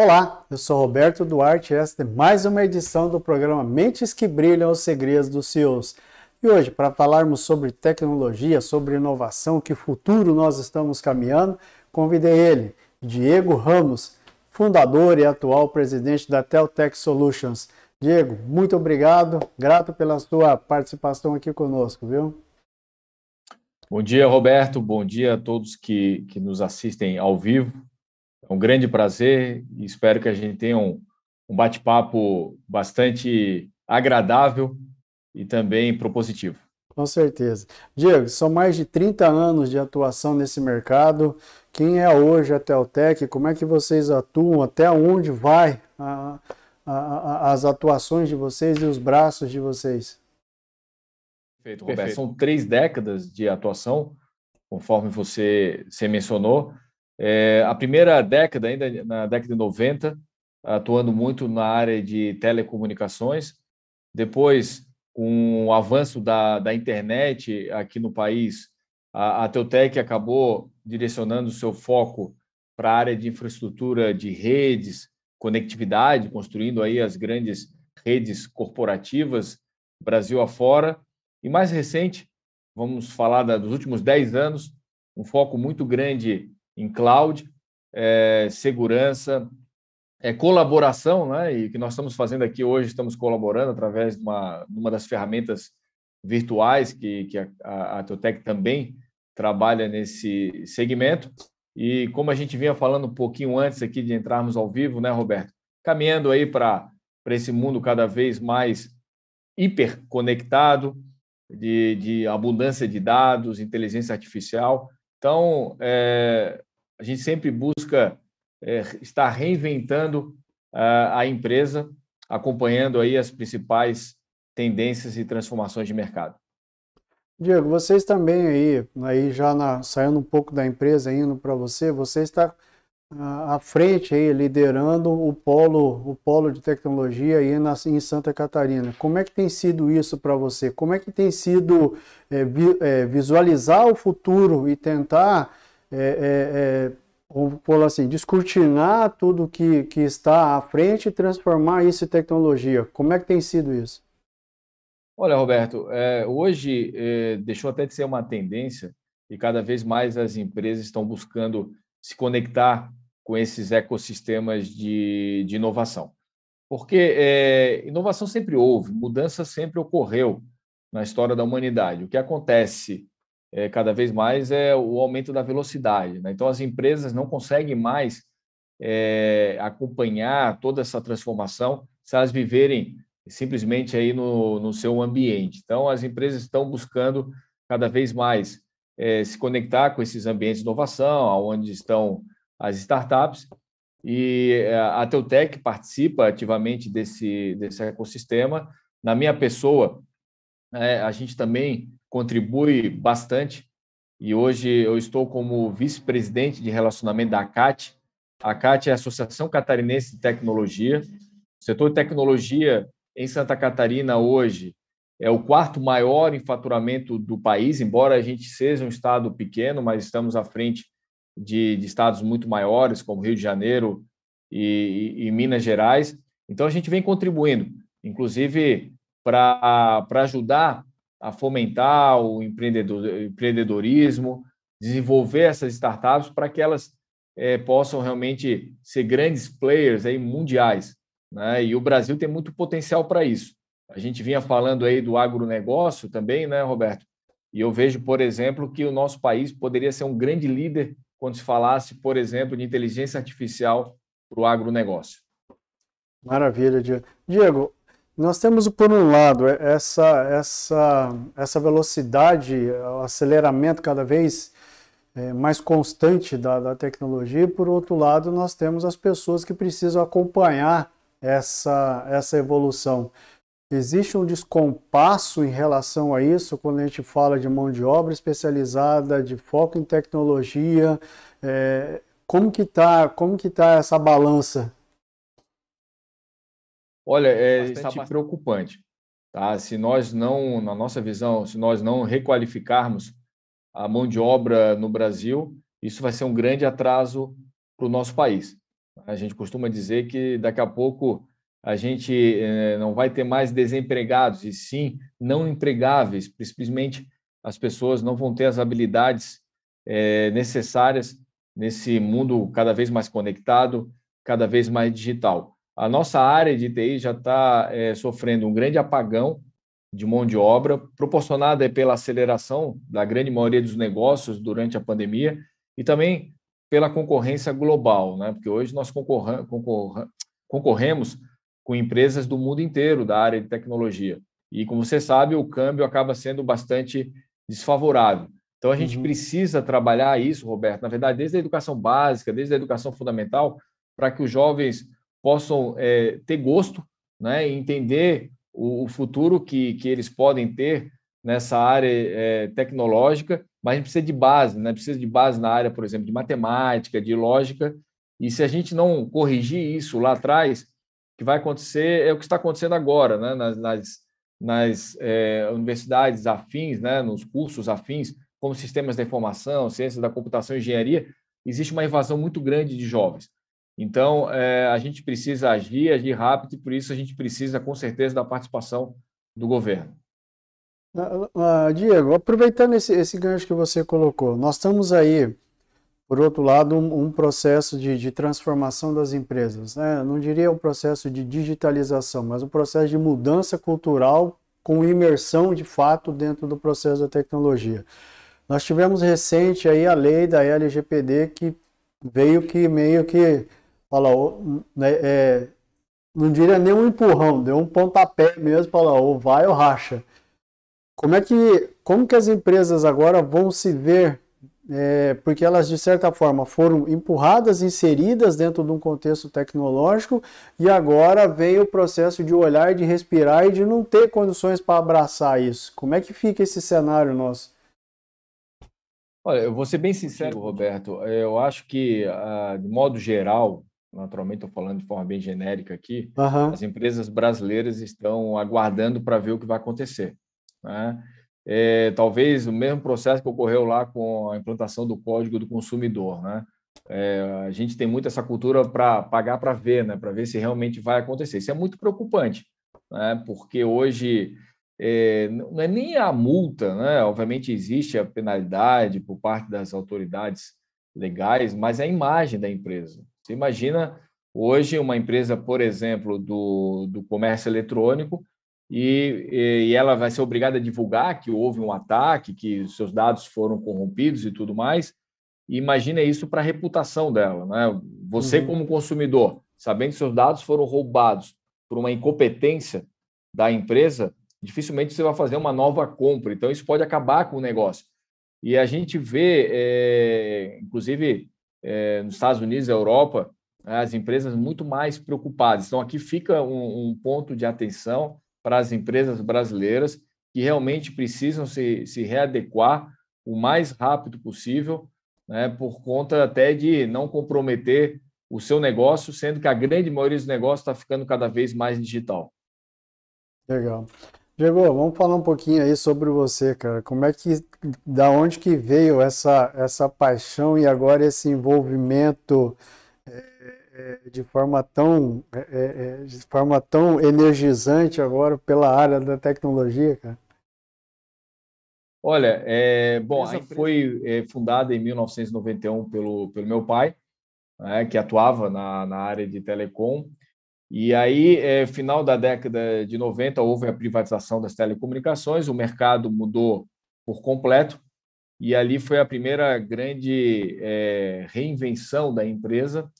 Olá, eu sou Roberto Duarte e esta é mais uma edição do programa Mentes que Brilham os Segredos dos CEOs. E hoje, para falarmos sobre tecnologia, sobre inovação, que futuro nós estamos caminhando, convidei ele, Diego Ramos, fundador e atual presidente da Teltech Solutions. Diego, muito obrigado, grato pela sua participação aqui conosco, viu? Bom dia, Roberto, bom dia a todos que, que nos assistem ao vivo. É um grande prazer e espero que a gente tenha um, um bate-papo bastante agradável e também propositivo. Com certeza. Diego, são mais de 30 anos de atuação nesse mercado. Quem é hoje a Teltec? Como é que vocês atuam? Até onde vai a, a, a, as atuações de vocês e os braços de vocês? Perfeito, Roberto. Perfeito. São três décadas de atuação, conforme você, você mencionou. É, a primeira década, ainda na década de 90, atuando muito na área de telecomunicações. Depois, com o avanço da, da internet aqui no país, a, a Teutec acabou direcionando seu foco para a área de infraestrutura de redes, conectividade, construindo aí as grandes redes corporativas Brasil afora. E mais recente, vamos falar da, dos últimos 10 anos, um foco muito grande em cloud, é, segurança, é, colaboração, né? E que nós estamos fazendo aqui hoje, estamos colaborando através de uma, uma das ferramentas virtuais que, que a, a, a Teutec também trabalha nesse segmento. E como a gente vinha falando um pouquinho antes aqui de entrarmos ao vivo, né, Roberto? Caminhando aí para esse mundo cada vez mais hiperconectado, de, de abundância de dados, inteligência artificial. Então, é, a gente sempre busca é, estar reinventando a, a empresa, acompanhando aí as principais tendências e transformações de mercado. Diego, vocês também aí, aí já na, saindo um pouco da empresa, indo para você, você está ah, à frente aí, liderando o polo, o polo de tecnologia aí na, em Santa Catarina. Como é que tem sido isso para você? Como é que tem sido é, vi, é, visualizar o futuro e tentar é, é, é assim, descortinar tudo que, que está à frente e transformar isso em tecnologia. Como é que tem sido isso? Olha, Roberto, é, hoje é, deixou até de ser uma tendência e cada vez mais as empresas estão buscando se conectar com esses ecossistemas de, de inovação. Porque é, inovação sempre houve, mudança sempre ocorreu na história da humanidade. O que acontece é, cada vez mais é o aumento da velocidade. Né? Então, as empresas não conseguem mais é, acompanhar toda essa transformação se elas viverem simplesmente aí no, no seu ambiente. Então, as empresas estão buscando cada vez mais é, se conectar com esses ambientes de inovação, onde estão as startups, e a Teutec participa ativamente desse, desse ecossistema. Na minha pessoa, é, a gente também contribui bastante e hoje eu estou como vice-presidente de relacionamento da ACAT. A ACAT é a Associação Catarinense de Tecnologia. O setor de tecnologia em Santa Catarina hoje é o quarto maior em faturamento do país, embora a gente seja um estado pequeno, mas estamos à frente de, de estados muito maiores, como Rio de Janeiro e, e, e Minas Gerais. Então, a gente vem contribuindo, inclusive para ajudar a fomentar o empreendedor, empreendedorismo, desenvolver essas startups para que elas é, possam realmente ser grandes players aí mundiais. Né? E o Brasil tem muito potencial para isso. A gente vinha falando aí do agronegócio também, né, Roberto? E eu vejo, por exemplo, que o nosso país poderia ser um grande líder quando se falasse, por exemplo, de inteligência artificial para o agronegócio. Maravilha, Diego. Diego, nós temos, por um lado, essa, essa, essa velocidade, o aceleramento cada vez é, mais constante da, da tecnologia, e, por outro lado, nós temos as pessoas que precisam acompanhar essa, essa evolução. Existe um descompasso em relação a isso quando a gente fala de mão de obra especializada, de foco em tecnologia. É, como que está como que tá essa balança? Olha, é bastante preocupante. Tá? Se nós não, na nossa visão, se nós não requalificarmos a mão de obra no Brasil, isso vai ser um grande atraso para o nosso país. A gente costuma dizer que daqui a pouco a gente eh, não vai ter mais desempregados, e sim não empregáveis, principalmente as pessoas não vão ter as habilidades eh, necessárias nesse mundo cada vez mais conectado, cada vez mais digital. A nossa área de TI já está eh, sofrendo um grande apagão de mão de obra, proporcionada pela aceleração da grande maioria dos negócios durante a pandemia e também pela concorrência global, né? porque hoje nós concorremos com empresas do mundo inteiro da área de tecnologia. E, como você sabe, o câmbio acaba sendo bastante desfavorável. Então, a gente uhum. precisa trabalhar isso, Roberto, na verdade, desde a educação básica, desde a educação fundamental, para que os jovens possam é, ter gosto né, entender o, o, futuro que, que eles podem ter nessa área é, tecnológica, mas a gente precisa de base, né? precisa de base na área, por exemplo, de matemática, de lógica, e se a gente não corrigir isso lá atrás, que vai acontecer é o que está acontecendo agora, né? nas, nas, nas é, universidades afins, né? nos cursos afins, como sistemas da informação, ciências da computação e engenharia, existe uma invasão muito grande de jovens. Então, é, a gente precisa agir, agir rápido, e por isso a gente precisa, com certeza, da participação do governo. Uh, Diego, aproveitando esse, esse gancho que você colocou, nós estamos aí por outro lado, um, um processo de, de, transformação das empresas. Né? não diria um processo de digitalização, mas um processo de mudança cultural com imersão de fato dentro do processo da tecnologia. Nós tivemos recente aí a lei da LGPD que veio que meio que fala, né, é, não diria nem um empurrão, deu um pontapé mesmo, fala, ou vai ou racha. Como é que, como que as empresas agora vão se ver é, porque elas, de certa forma, foram empurradas, inseridas dentro de um contexto tecnológico, e agora vem o processo de olhar, de respirar e de não ter condições para abraçar isso. Como é que fica esse cenário nosso? Olha, eu vou ser bem sincero, Roberto. Eu acho que, ah, de modo geral, naturalmente estou falando de forma bem genérica aqui, uhum. as empresas brasileiras estão aguardando para ver o que vai acontecer. Né? é, talvez o mesmo processo que ocorreu lá com a implantação do Código do Consumidor, né? É, a gente tem muito essa cultura para pagar para ver, né? Para ver se realmente vai acontecer. Isso é muito preocupante, né? Porque hoje é, não é nem a multa, né? Obviamente existe a penalidade por parte das autoridades legais, mas é a imagem da empresa. Você imagina hoje uma empresa, por exemplo, do, do comércio eletrônico, e, e, ela vai ser obrigada a divulgar que houve um ataque, que seus dados foram corrompidos e tudo mais. E imagina isso para a reputação dela, né? Você uhum. como consumidor, sabendo que seus dados foram roubados por uma incompetência da empresa, dificilmente você vai fazer uma nova compra. Então isso pode acabar com o negócio. E a gente vê, é, inclusive é, nos Estados Unidos Europa, as empresas muito mais preocupadas. Então aqui fica um, um ponto de atenção para as empresas brasileiras que realmente precisam se, se readequar o mais rápido possível, né, por conta até de não comprometer o seu negócio, sendo que a grande maioria dos negócios está ficando cada vez mais digital. Legal. Diego, vamos falar um pouquinho aí sobre você, cara. Como é que, da onde que veio essa, essa paixão e agora esse envolvimento é, é, de forma tão é, é, é, de forma tão energizante agora pela área da tecnologia, cara? Olha, é, bom, a foi é, fundada em 1991 pelo, pelo meu pai, né, que atuava na, na área de telecom. E aí, é, final da década de 90, houve a privatização das telecomunicações, o mercado mudou por completo, e ali foi a primeira grande é, reinvenção da empresa,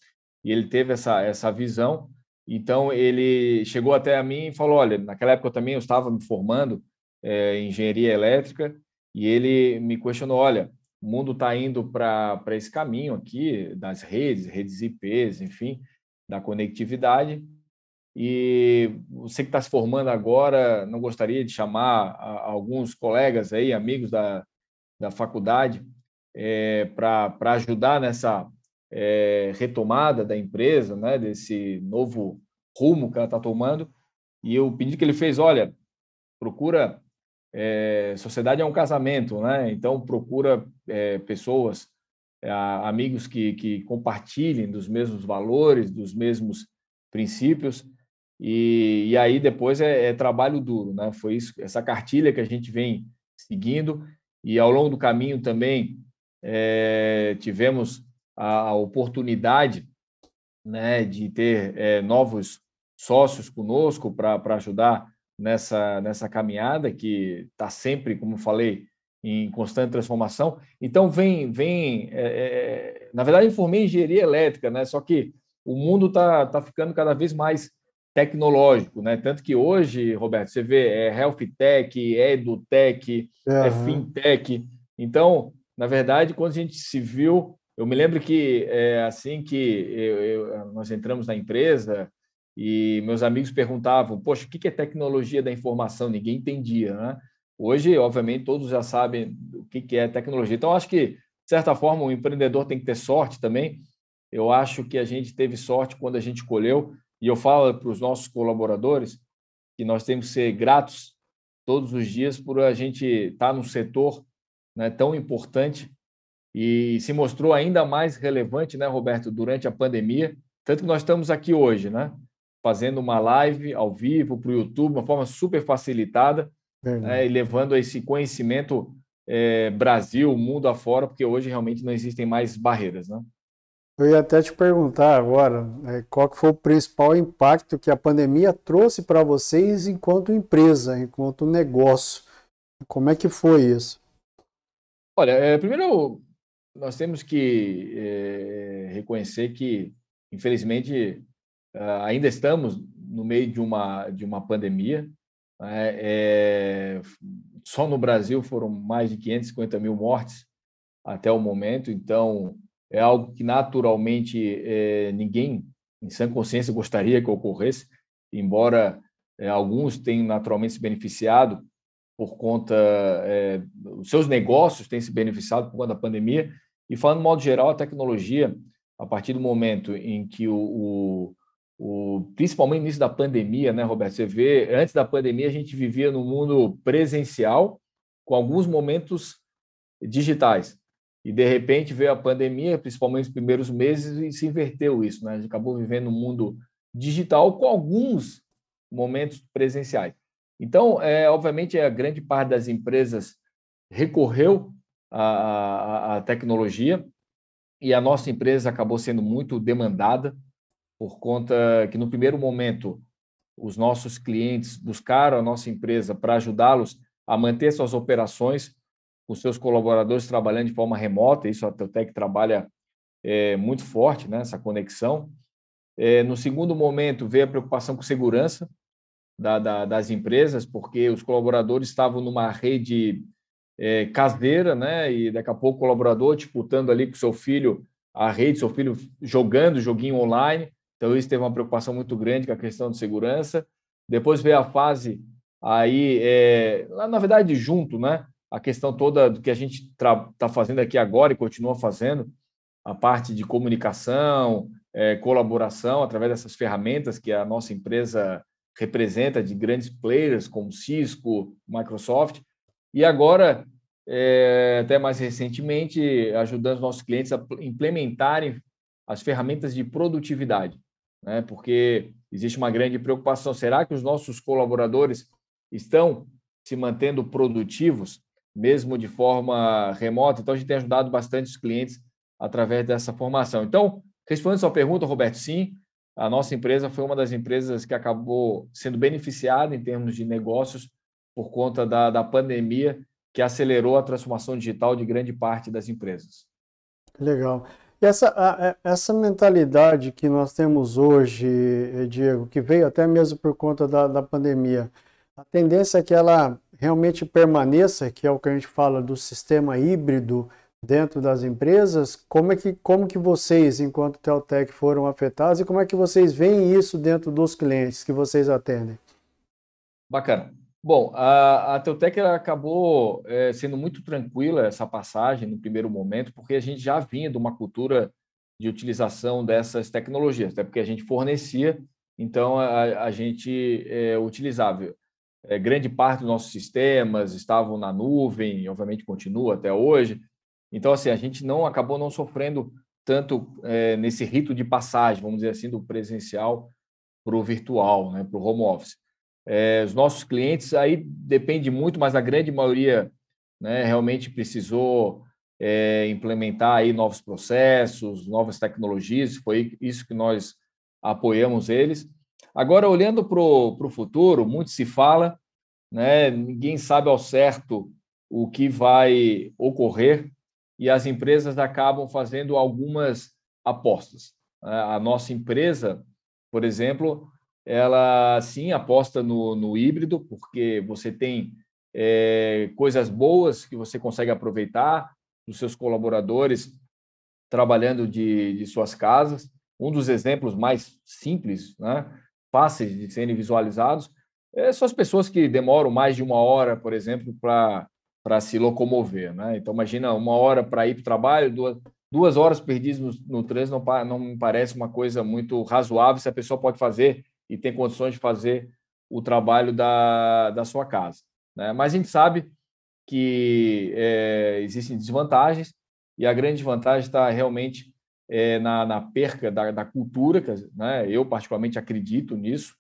e ele teve essa, essa visão. Então, ele chegou até a mim e falou: Olha, naquela época eu também eu estava me formando é, em engenharia elétrica, e ele me questionou: Olha, o mundo está indo para esse caminho aqui das redes, redes IPs, enfim, da conectividade. E você que está se formando agora, não gostaria de chamar alguns colegas aí, amigos da, da faculdade, é, para ajudar nessa é, retomada da empresa, né, desse novo rumo que ela está tomando. E o pedido que ele fez, olha, procura é, sociedade é um casamento, né? Então procura é, pessoas, é, amigos que, que compartilhem dos mesmos valores, dos mesmos princípios. E, e aí depois é, é, trabalho duro, né? Foi isso, essa cartilha que a gente vem seguindo e ao longo do caminho também é, tivemos a, a, oportunidade, né, de ter é, novos sócios conosco para ajudar nessa, nessa caminhada que está sempre, como falei, em constante transformação. Então, vem, vem é, na verdade, eu formei engenharia elétrica, né? só que o mundo está tá ficando cada vez mais tecnológico, né? Tanto que hoje, Roberto, você vê é health tech, é edutech, uhum. é fintech. Então, na verdade, quando a gente se viu, eu me lembro que é, assim que eu, eu, nós entramos na empresa, e meus amigos perguntavam, poxa, o que é tecnologia da informação? Ninguém entendia, né? Hoje, obviamente, todos já sabem o que é tecnologia. Então, acho que, de certa forma, o empreendedor tem que ter sorte também. Eu acho que a gente teve sorte quando a gente escolheu, e eu falo para os nossos colaboradores que nós temos que ser gratos todos os dias por a gente estar num setor né, tão importante e se mostrou ainda mais relevante, né, Roberto, durante a pandemia, tanto que nós estamos aqui hoje, né? fazendo uma live ao vivo para o YouTube, uma forma super facilitada, né, e levando esse conhecimento é, Brasil, mundo afora, porque hoje realmente não existem mais barreiras, né? Eu ia até te perguntar agora, é, qual que foi o principal impacto que a pandemia trouxe para vocês enquanto empresa, enquanto negócio? Como é que foi isso? Olha, é, primeiro nós temos que é, reconhecer que, infelizmente, Uh, ainda estamos no meio de uma, de uma pandemia. Né? É, só no Brasil foram mais de 550 mil mortes até o momento, então é algo que naturalmente é, ninguém, em sã consciência, gostaria que ocorresse, embora é, alguns tenham naturalmente se beneficiado por conta, é, os seus negócios têm se beneficiado por conta da pandemia. E falando de modo geral, a tecnologia, a partir do momento em que o, o o, principalmente no início da pandemia, né, Roberto? Você vê, antes da pandemia, a gente vivia no mundo presencial, com alguns momentos digitais. E, de repente, veio a pandemia, principalmente nos primeiros meses, e se inverteu isso. Né? A gente acabou vivendo um mundo digital com alguns momentos presenciais. Então, é, obviamente, a grande parte das empresas recorreu à, à, tecnologia e a nossa empresa acabou sendo muito demandada por conta que no primeiro momento os nossos clientes buscaram a nossa empresa para ajudá-los a manter suas operações, os seus colaboradores trabalhando de forma remota, isso a Teutec trabalha é, muito forte, né, essa conexão. É, no segundo momento, veio a preocupação com segurança da, da, das empresas, porque os colaboradores estavam numa rede é, caseira, né, e daqui a pouco o colaborador disputando ali com seu filho a rede, seu filho jogando joguinho online, então, isso teve uma preocupação muito grande com a questão de segurança. Depois veio a fase aí, é, na verdade, junto, né? A questão toda do que a gente está fazendo aqui agora e continua fazendo, a parte de comunicação, é, colaboração através dessas ferramentas que a nossa empresa representa de grandes players como Cisco, Microsoft, e agora, é, até mais recentemente, ajudando os nossos clientes a implementarem as ferramentas de produtividade né? porque existe uma grande preocupação. Será que os nossos colaboradores estão se mantendo produtivos, mesmo de forma remota? Então, a gente tem ajudado bastante os clientes através dessa formação. Então, Respondendo sua pergunta, Roberto, sim, a nossa empresa foi uma das empresas que acabou sendo beneficiada em termos de negócios por conta da, da pandemia, que acelerou a transformação digital de grande parte das empresas. Legal. E essa, essa mentalidade que nós temos hoje, Diego, que veio até mesmo por conta da, da pandemia, a tendência é que ela realmente permaneça, que é o que a gente fala do sistema híbrido dentro das empresas. Como é que, como que vocês, enquanto Teltec, foram afetados e como é que vocês veem isso dentro dos clientes que vocês atendem? Bacana. Bom, a, a Teutec acabou é, sendo muito tranquila essa passagem no primeiro momento, porque a gente já vinha de uma cultura de utilização dessas tecnologias, até porque a gente fornecia, então a, a gente é, utilizava. É, grande parte dos nossos sistemas estavam na nuvem, obviamente continua até hoje. Então, assim, a gente não acabou não sofrendo tanto é, nesse rito de passagem, vamos dizer assim, do presencial para o virtual, né, para o home office. É, os nossos clientes aí depende muito, mas a grande maioria né, realmente precisou é, implementar aí novos processos, novas tecnologias, foi isso que nós apoiamos eles. Agora, olhando para o futuro, muito se fala, né, ninguém sabe ao certo o que vai ocorrer e as empresas acabam fazendo algumas apostas. A nossa empresa, por exemplo, ela sim aposta no, no híbrido, porque você tem é, coisas boas que você consegue aproveitar dos seus colaboradores trabalhando de, de suas casas. Um dos exemplos mais simples, né, fáceis de serem visualizados, é, são as pessoas que demoram mais de uma hora, por exemplo, para se locomover. Né? Então, imagina uma hora para ir para o trabalho, duas, duas horas perdidas no, no trânsito não, não me parece uma coisa muito razoável se a pessoa pode fazer e tem condições de fazer o trabalho da, da sua casa. Né? Mas a gente sabe que é, existem desvantagens e a grande vantagem está realmente é, na, na, perca da, da cultura, né? eu particularmente acredito nisso.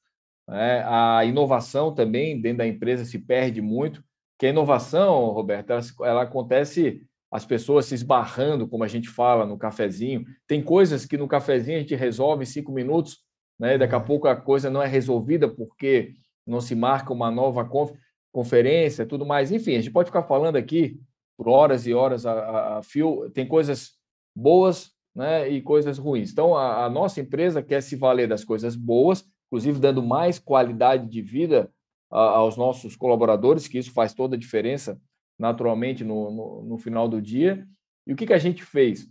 Né? A inovação também dentro da empresa se perde muito, que a inovação, Roberto, ela, ela acontece as pessoas se esbarrando, como a gente fala no cafezinho. Tem coisas que no cafezinho a gente resolve em cinco minutos, né? Daqui a pouco a coisa não é resolvida porque não se marca uma nova conferência, tudo mais. Enfim, a gente pode ficar falando aqui por horas e horas a, a, a fio. Tem coisas boas, né? E coisas ruins. Então a, a nossa empresa quer se valer das coisas boas, inclusive dando mais qualidade de vida aos nossos colaboradores, que isso faz toda a diferença naturalmente no, no, no final do dia. E o que, que a gente fez?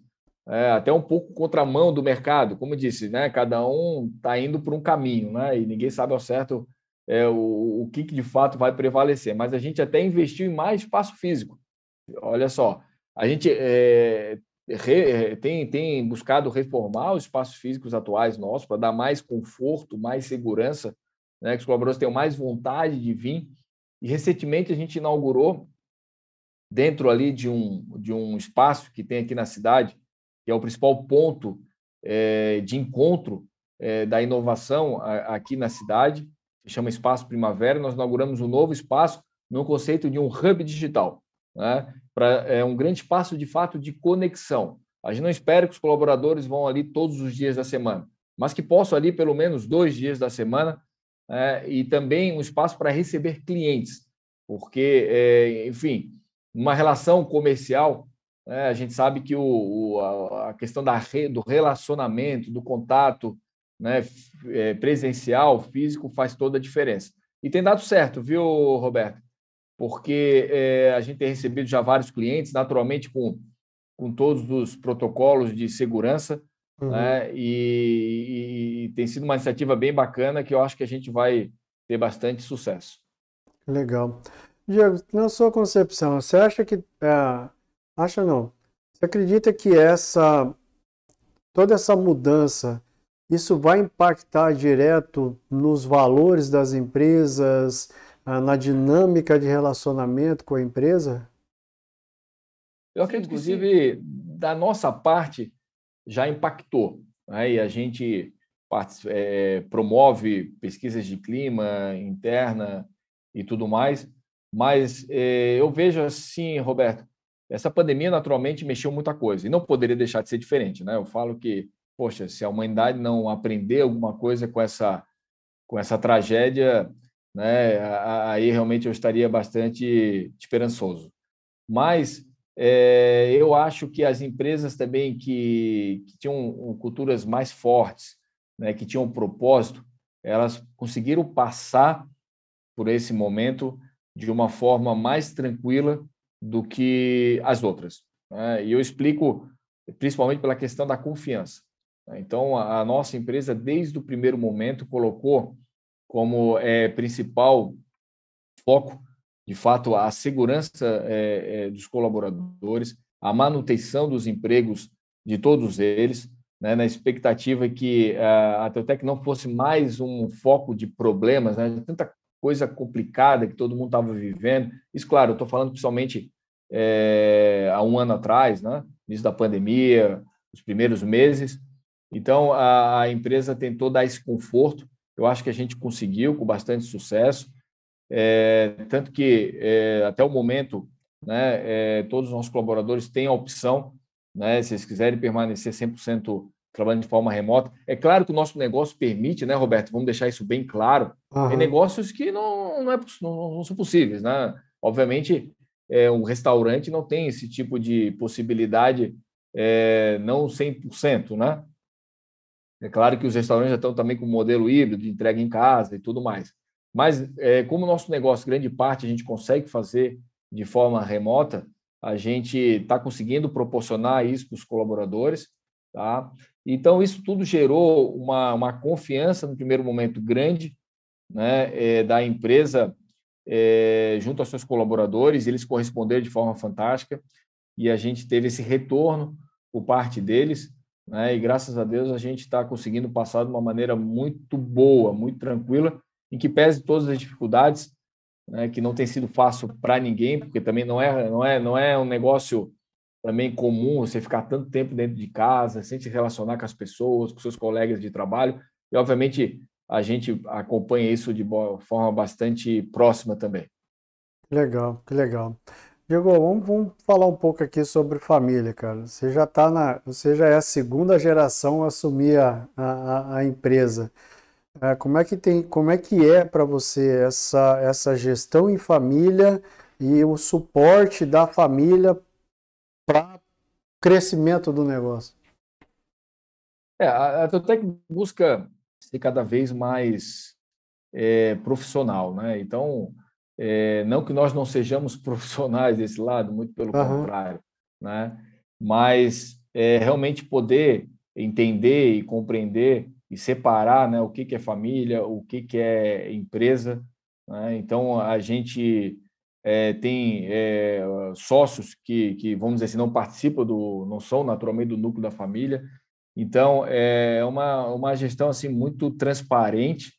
é, até um pouco contramão do mercado, como disse, né? Cada um está indo por um caminho, né? E ninguém sabe ao certo é, o, o que, que de fato vai prevalecer. Mas a gente até investiu em mais espaço físico. Olha só, a gente é, re, tem, tem buscado reformar os espaços físicos atuais nossos para dar mais conforto, mais segurança, né? Que os colaboradores tenham mais vontade de vir. E recentemente a gente inaugurou dentro ali de um, de um espaço que tem aqui na cidade, que é o principal ponto é, de encontro é, da inovação a, aqui na cidade, que chama Espaço Primavera. Nós inauguramos um novo espaço no conceito de um hub digital, né? Pra, é um grande espaço de fato de conexão. A gente não espera que os colaboradores vão ali todos os dias da semana, mas que possam ali pelo menos dois dias da semana é, e também um espaço para receber clientes, porque, é, enfim, uma relação comercial é, a gente sabe que o, o a, questão da, do relacionamento, do contato né, é, presencial, físico, faz toda a diferença. E tem dado certo, viu, Roberto? Porque é, a gente tem recebido já vários clientes, naturalmente com, com todos os protocolos de segurança, uhum. né, e, e, tem sido uma iniciativa bem bacana que eu acho que a gente vai ter bastante sucesso. Legal. Diego, na sua concepção, você acha que é, Acha não. Você acredita que essa toda essa mudança isso vai impactar direto nos valores das empresas, na dinâmica de relacionamento com a empresa? Eu acredito, inclusive, da nossa parte, já impactou. Né? E a gente é, promove pesquisas de clima interna e tudo mais. Mas é, eu vejo assim, Roberto, essa pandemia naturalmente mexeu muita coisa e não poderia deixar de ser diferente, né? Eu falo que poxa, se a humanidade não aprender alguma coisa com essa, com essa tragédia, né, aí realmente eu estaria bastante esperançoso. Mas é, eu acho que as empresas também que, que tinham culturas mais fortes, né, que tinham um propósito, elas conseguiram passar por esse momento de uma forma mais tranquila do que as outras. Né? E eu explico principalmente pela questão da confiança. Né? Então, a nossa empresa, desde o primeiro momento, colocou como é, principal foco, de fato, a segurança é, é, dos colaboradores, a manutenção dos empregos de todos eles, né, na expectativa que a Teutec não fosse mais um foco de problemas, né, tanta coisa complicada que todo mundo estava vivendo. Isso, claro, estou falando principalmente é, há um ano atrás, né, início da pandemia, os primeiros meses. Então, a, a, empresa tentou dar esse conforto. Eu acho que a gente conseguiu com bastante sucesso. É, tanto que, é, até o momento, né, é, todos os nossos colaboradores têm a opção, né, se eles quiserem permanecer 100% trabalhando de forma remota. É claro que o nosso negócio permite, né, Roberto? Vamos deixar isso bem claro. Uhum. Tem negócios que não, não, é, não, não são possíveis, né? Obviamente, é, um restaurante não tem esse tipo de possibilidade, é, não 100%, né? É claro que os restaurantes já estão também com modelo híbrido, de entrega em casa e tudo mais. Mas, é, como o nosso negócio, grande parte, a gente consegue fazer de forma remota, a gente está conseguindo proporcionar isso para os colaboradores. Tá? Então, isso tudo gerou uma, uma confiança, no primeiro momento, grande né, é, da empresa é, junto aos seus colaboradores, eles corresponderam de forma fantástica e a gente teve esse retorno por parte deles, né? E graças a Deus a gente está conseguindo passar de uma maneira muito boa, muito tranquila, em que pese todas as dificuldades, né? que não tem sido fácil para ninguém, porque também não é, não é, não é um negócio também comum você ficar tanto tempo dentro de casa, sem se relacionar com as pessoas, com seus colegas de trabalho. E obviamente a gente acompanha isso de forma bastante próxima também. Legal, que legal. Diego, vamos, vamos, falar um pouco aqui sobre família, cara. Você já tá na, você já é a segunda geração a assumir a, a, a empresa. É, como é que tem, como é que é para você essa, essa gestão em família e o suporte da família para crescimento do negócio? É, a, a Totec busca ser cada vez mais é, profissional, né? Então, é, não que nós não sejamos profissionais desse lado, muito pelo uhum. contrário, né? Mas é, realmente poder entender e compreender e separar, né? O que que é família, o que que é empresa, né? Então a gente é, tem é, sócios que, que, vamos dizer assim, não participam do, não são naturalmente do núcleo da família, então, é uma, uma gestão assim muito transparente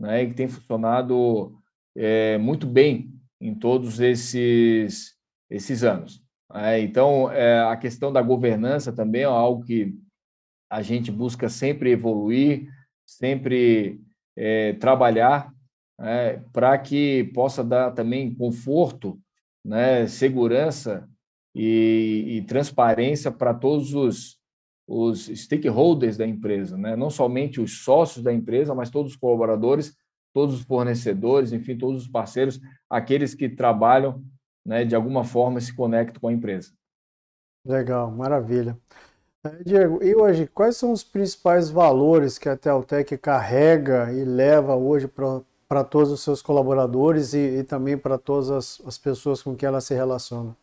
né, e que tem funcionado é, muito bem em todos esses, esses anos. É, então, é, a questão da governança também é algo que a gente busca sempre evoluir, sempre é, trabalhar é, para que possa dar também conforto, né, segurança e, e transparência para todos os, os stakeholders da empresa, né? não somente os sócios da empresa, mas todos os colaboradores, todos os fornecedores, enfim, todos os parceiros, aqueles que trabalham né, de alguma forma se conectam com a empresa. Legal, maravilha. É, Diego, e hoje, quais são os principais valores que a Teltec carrega e leva hoje para todos os seus colaboradores e, e também para todas as, as pessoas com quem ela se relaciona?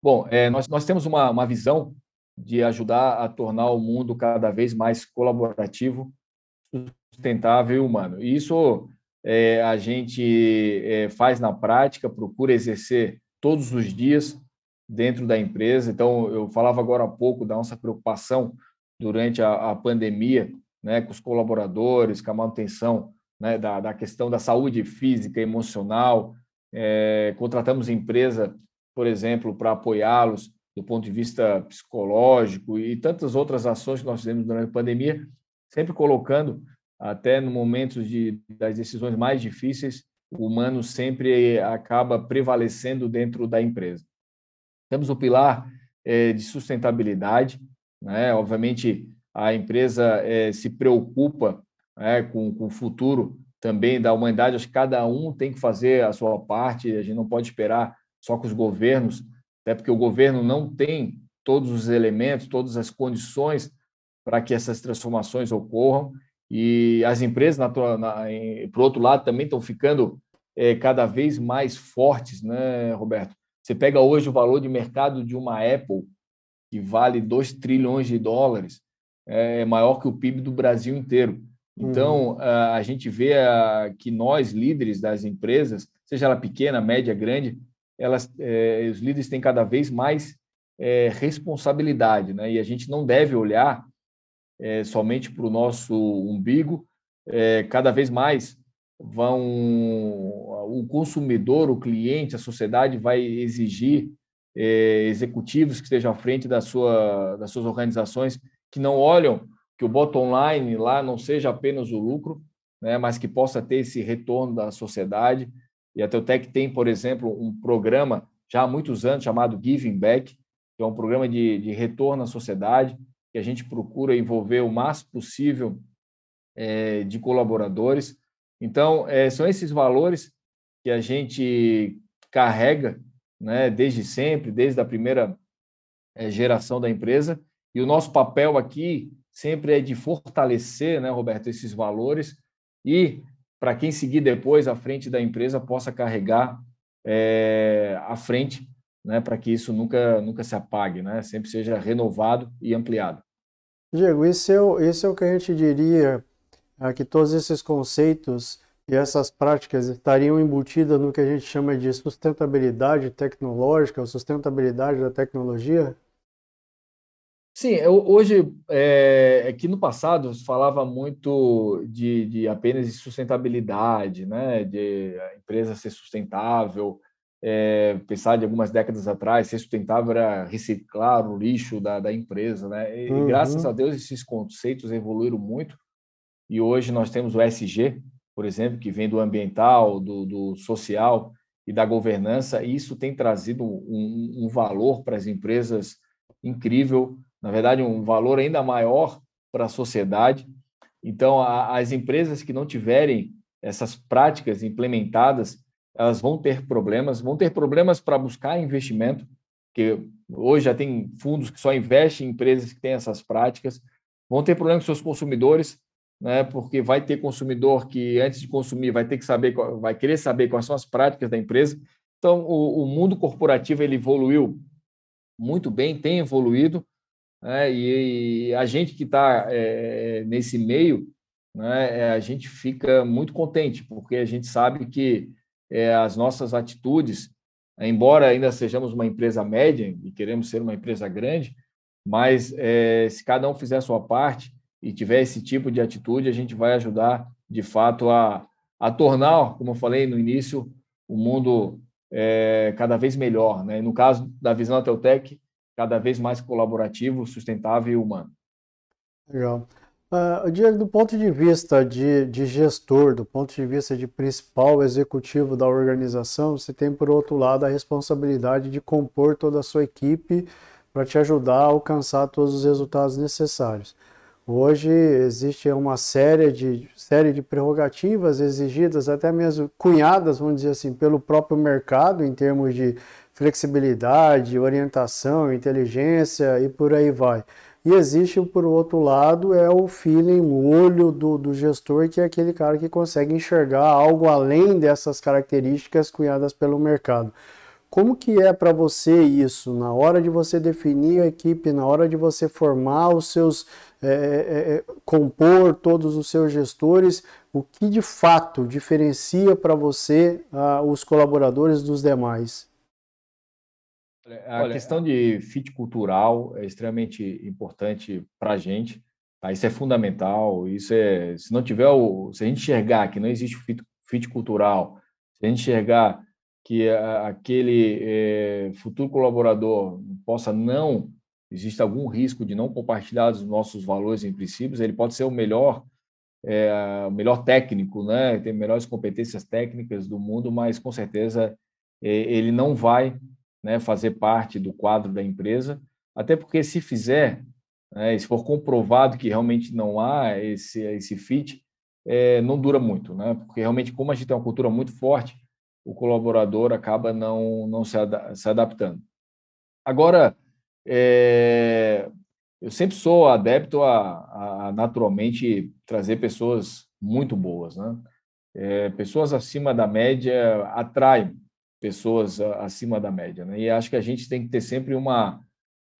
Bom, é, nós, nós temos uma, uma visão de ajudar a tornar o mundo cada vez mais colaborativo, sustentável e humano. E isso é, a gente é, faz na prática, procura exercer todos os dias dentro da empresa. Então, eu falava agora há pouco da nossa preocupação durante a, a pandemia, né, com os colaboradores, com a manutenção né, da, da questão da saúde física, emocional. É, contratamos empresa por exemplo, para apoiá-los do ponto de vista psicológico e tantas outras ações que nós fizemos durante a pandemia, sempre colocando, até no momento de, das decisões mais difíceis, o humano sempre acaba prevalecendo dentro da empresa. Temos o pilar é, de sustentabilidade. Né? Obviamente, a empresa é, se preocupa é, com, com, o futuro também da humanidade. Acho que cada um tem que fazer a sua parte. A gente não pode esperar só que os governos, até porque o governo não tem todos os elementos, todas as condições para que essas transformações ocorram. E as empresas, na, na, em, por outro lado, também estão ficando é, cada vez mais fortes, né, Roberto? Você pega hoje o valor de mercado de uma Apple, que vale 2 trilhões de dólares, é maior que o PIB do Brasil inteiro. Então, uhum. a gente vê que nós, líderes das empresas, seja ela pequena, média, grande, elas, é, os líderes têm cada vez mais é, responsabilidade, né? E a gente não deve olhar é, somente para o nosso umbigo. É, cada vez mais vão o consumidor, o cliente, a sociedade vai exigir é, executivos que estejam à frente da sua, das suas organizações que não olham que o bottom line lá não seja apenas o lucro, né, mas que possa ter esse retorno da sociedade. E a Teutec tem, por exemplo, um programa já há muitos anos chamado Giving Back, que é um programa de, de retorno à sociedade, que a gente procura envolver o máximo possível é, de colaboradores. Então, é, são esses valores que a gente carrega né, desde sempre, desde a primeira é, geração da empresa, e o nosso papel aqui sempre é de fortalecer, né, Roberto, esses valores e para quem seguir depois à frente da empresa possa carregar é, à frente, né, para que isso nunca nunca se apague, né, sempre seja renovado e ampliado. Diego, isso é, o, isso é o que a gente diria, é, que todos esses conceitos e essas práticas estariam embutidas no que a gente chama de sustentabilidade tecnológica, ou sustentabilidade da tecnologia? Sim, eu, hoje, é, aqui no passado, se falava muito de, de apenas de sustentabilidade, né? de a empresa ser sustentável, é, pensar de algumas décadas atrás, ser sustentável era reciclar o lixo da, da empresa. Né? E, uhum. graças a Deus, esses conceitos evoluíram muito, e hoje nós temos o SG, por exemplo, que vem do ambiental, do, do social e da governança, e isso tem trazido um, um valor para as empresas incrível na verdade, um valor ainda maior para a sociedade. Então, a, as empresas que não tiverem essas práticas implementadas, elas vão ter problemas, vão ter problemas para buscar investimento, que hoje já tem fundos que só investem em empresas que têm essas práticas, vão ter problemas com seus consumidores, né, porque vai ter consumidor que antes de consumir vai ter que saber, vai querer saber quais são as práticas da empresa. Então, o, o mundo corporativo ele evoluiu muito bem, tem evoluído, né? e, e, a gente que está é, nesse meio, né, é, a gente fica muito contente, porque a gente sabe que é, as nossas atitudes, embora ainda sejamos uma empresa média e queremos ser uma empresa grande, mas é, se cada um fizer a sua parte e tiver esse tipo de atitude, a gente vai ajudar, de fato, a, a tornar, como eu falei no início, o mundo é, cada vez melhor. Né? No caso da visão Teltec, cada vez mais colaborativo, sustentável e humano. Legal. Uh, do ponto de vista de, de gestor, do ponto de vista de principal executivo da organização, você tem, por outro lado, a responsabilidade de compor toda a sua equipe para te ajudar a alcançar todos os resultados necessários. Hoje existe uma série de, série de prerrogativas exigidas, até mesmo cunhadas, vamos dizer assim, pelo próprio mercado, em termos de flexibilidade, orientação, inteligência e por aí vai. E existe, por outro lado, é o feeling, o olho do, do gestor, que é aquele cara que consegue enxergar algo além dessas características cunhadas pelo mercado. Como que é para você isso, na hora de você definir a equipe, na hora de você formar os seus, é, é, é compor todos os seus gestores, o que de fato diferencia para você ah, os colaboradores dos demais? A Olha, questão de fit cultural é extremamente importante para a gente. Tá? Isso é fundamental. Isso é, se não tiver o, se a gente enxergar que não existe fit, fit cultural, se a gente enxergar que aquele é, futuro colaborador possa não existe algum risco de não compartilhar os nossos valores e princípios, ele pode ser o melhor é, o melhor técnico, né? Tem melhores competências técnicas do mundo, mas com certeza é, ele não vai né, fazer parte do quadro da empresa, até porque se fizer, né, se for comprovado que realmente não há esse, esse fit, é, não dura muito, né? Porque realmente, como a gente tem uma cultura muito forte, o colaborador acaba não, não se, ad se adaptando. Agora, é, eu sempre sou adepto a, a, naturalmente trazer pessoas muito boas, né? É, pessoas acima da média atraem pessoas acima da média, né? E acho que a gente tem que ter sempre uma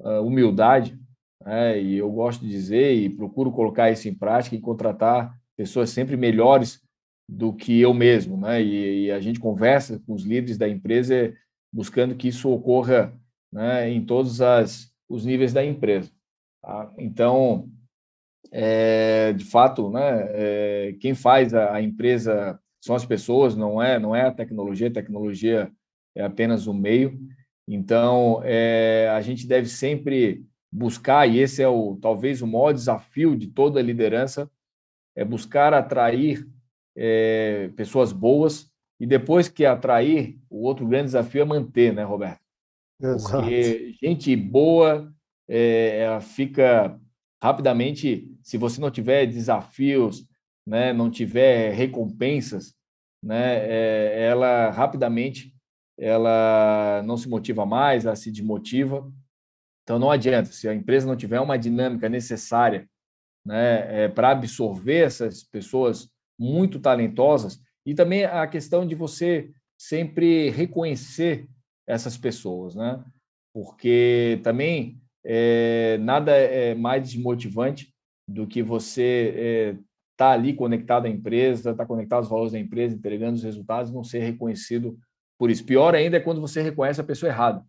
uh, humildade, né? E eu gosto de dizer e procuro colocar isso em prática e contratar pessoas sempre melhores do que eu mesmo, né? E, e a gente conversa com os líderes da empresa buscando que isso ocorra, né? Em todos as, os níveis da empresa. Tá? Então, é, de fato, né, é, quem faz a, a, empresa são as pessoas, não é, não é a tecnologia. A tecnologia é apenas um meio. Então, é, a gente deve sempre buscar, e esse é o talvez o maior desafio de toda liderança, é buscar atrair é, pessoas boas e depois que atrair, o outro grande desafio é manter, né, Roberto? Exato. Porque gente boa é, ela fica rapidamente, se você não tiver desafios, né, não tiver recompensas, né, é, ela rapidamente ela não se motiva mais, ela se desmotiva. Então não adianta, se a empresa não tiver uma dinâmica necessária né, é, para absorver essas pessoas muito talentosas e também a questão de você sempre reconhecer essas pessoas, né? Porque também é, nada é mais desmotivante do que você é, tá ali conectado à empresa, estar tá conectado aos valores da empresa, entregando os resultados, não ser reconhecido por isso. Pior ainda é quando você reconhece a pessoa errada,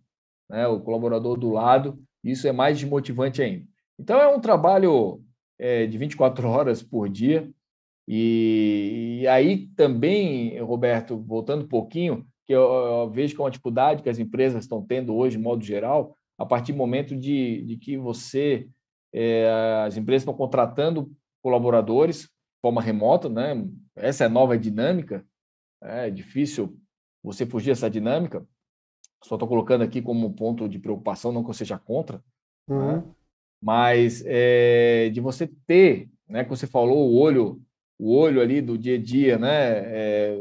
né? o colaborador do lado, isso é mais desmotivante ainda. Então, é um trabalho é, de 24 horas por dia. E, e, aí também, Roberto, voltando um pouquinho, que eu, eu vejo que é uma dificuldade que as empresas estão tendo hoje, de modo geral, a partir do momento de, de que você, é, as empresas estão contratando colaboradores forma remota, né? Essa é a nova dinâmica. É difícil você fugir dessa dinâmica. Só estou colocando aqui como ponto de preocupação, não que eu seja contra, né? uhum. né? mas é, de você ter, né? Que você falou o olho, o olho ali do dia a dia, né? É,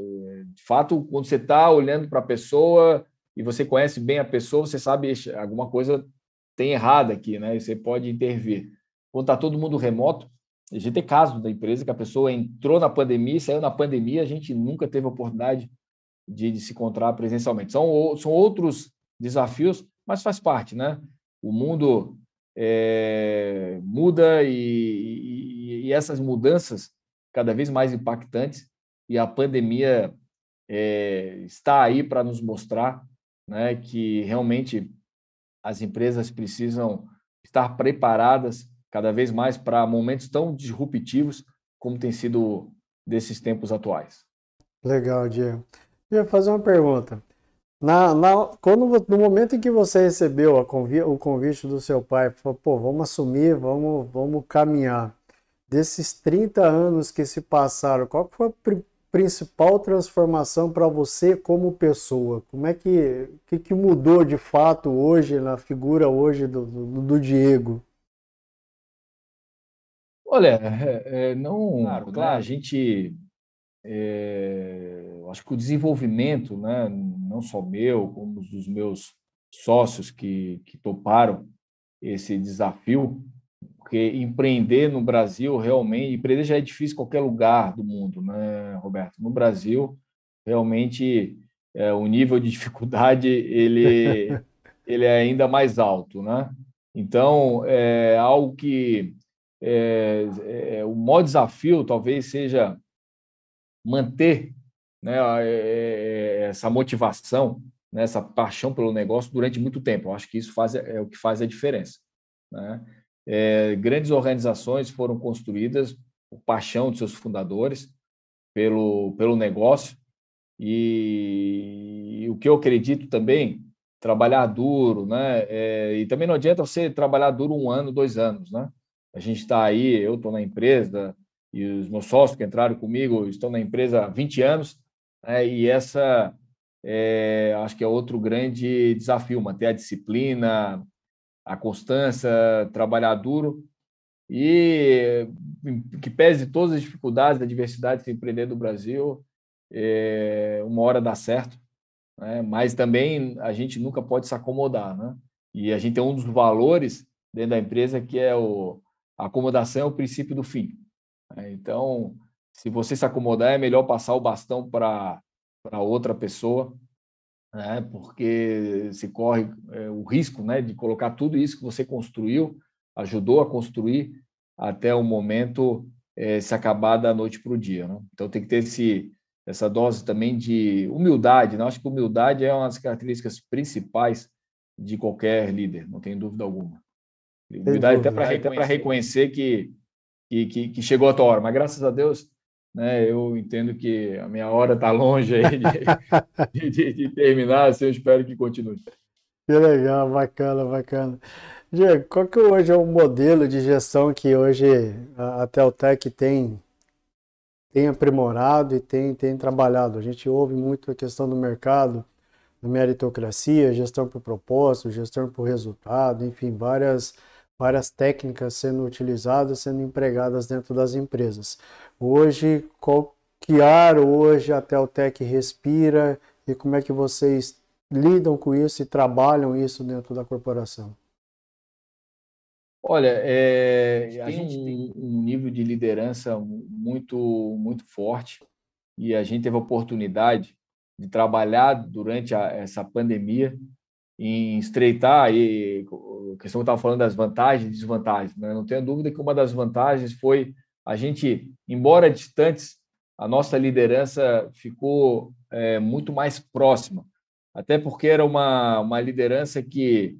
de fato, quando você está olhando para a pessoa, e você conhece bem a pessoa, você sabe alguma coisa tem errado aqui, né? E você pode intervir. Quando está todo mundo remoto, a gente tem casos da empresa que a pessoa entrou na pandemia saiu na pandemia, a gente nunca teve a oportunidade de, de se encontrar presencialmente. São, são outros desafios, mas faz parte, né? O mundo é, muda e, e, e, essas mudanças cada vez mais impactantes e a pandemia é, está aí para nos mostrar né, que realmente as empresas precisam estar preparadas cada vez mais para momentos tão disruptivos como tem sido desses tempos atuais. Legal, Diego. Eu ia fazer uma pergunta. Na, na, quando, no momento em que você recebeu convi, o convite do seu pai, falou, pô, vamos assumir, vamos, vamos caminhar. Desses 30 anos que se passaram, qual foi a principal transformação para você como pessoa? Como é que, que, que, mudou de fato hoje, na figura hoje do, do, do Diego? Olha, é, é, não, claro, né, claro, a gente, é, acho que o desenvolvimento, né, não só meu, como dos meus sócios que, que toparam esse desafio, porque empreender no Brasil realmente, empreender já é difícil em qualquer lugar do mundo, né, Roberto? No Brasil, realmente, é, o nível de dificuldade ele, ele é ainda mais alto, né? Então, é algo que é, é, o maior desafio talvez seja manter né, é, é, essa motivação, né, essa paixão pelo negócio durante muito tempo. Eu acho que isso faz, é o que faz a diferença. Né? É, grandes organizações foram construídas por paixão de seus fundadores, pelo, pelo negócio. E, e o que eu acredito também, trabalhar duro, né? É, e também não adianta você trabalhar duro um ano, dois anos, né? A gente está aí, eu estou na empresa e os meus sócios que entraram comigo estão na empresa há 20 anos, né? e essa é, acho que é outro grande desafio, manter a disciplina, a constância, trabalhar duro e que pese todas as dificuldades, a diversidade de se empreender do Brasil, é, uma hora dá certo, né? mas também a gente nunca pode se acomodar, né? E a gente tem um dos valores dentro da empresa que é o a acomodação é o princípio do fim. Né? Então, se você se acomodar, é melhor passar o bastão para outra pessoa, né? Porque se corre é, o risco, né, de colocar tudo isso que você construiu, ajudou a construir até o momento é, se acabar da noite para o dia. Né? Então tem que ter esse essa dose também de humildade. Né? Acho que humildade é uma das características principais de qualquer líder, não tenho dúvida alguma. Humildade até para reconhecer, reconhecer que, que, que, chegou a tua hora. Mas graças a Deus, né, eu entendo que a minha hora está longe aí de, de, de, terminar, assim, eu espero que continue. Que legal, bacana, bacana. Diego, qual que hoje é o modelo de gestão que hoje a Teltec tem tem aprimorado e tem, tem trabalhado. A gente ouve muito a questão do mercado, da meritocracia, gestão por propósito, gestão por resultado, enfim, várias, várias técnicas sendo utilizadas, sendo empregadas dentro das empresas. Hoje, qual que ar hoje a Teltec respira e como é que vocês lidam com isso e trabalham isso dentro da corporação? Olha, é, a gente tem um nível de liderança muito, muito forte e a gente teve a oportunidade de trabalhar durante a, essa pandemia em estreitar aí, a questão que estava falando das vantagens e desvantagens. Né? Não tenho dúvida que uma das vantagens foi a gente, embora distantes, a nossa liderança ficou é, muito mais próxima, até porque era uma, uma liderança que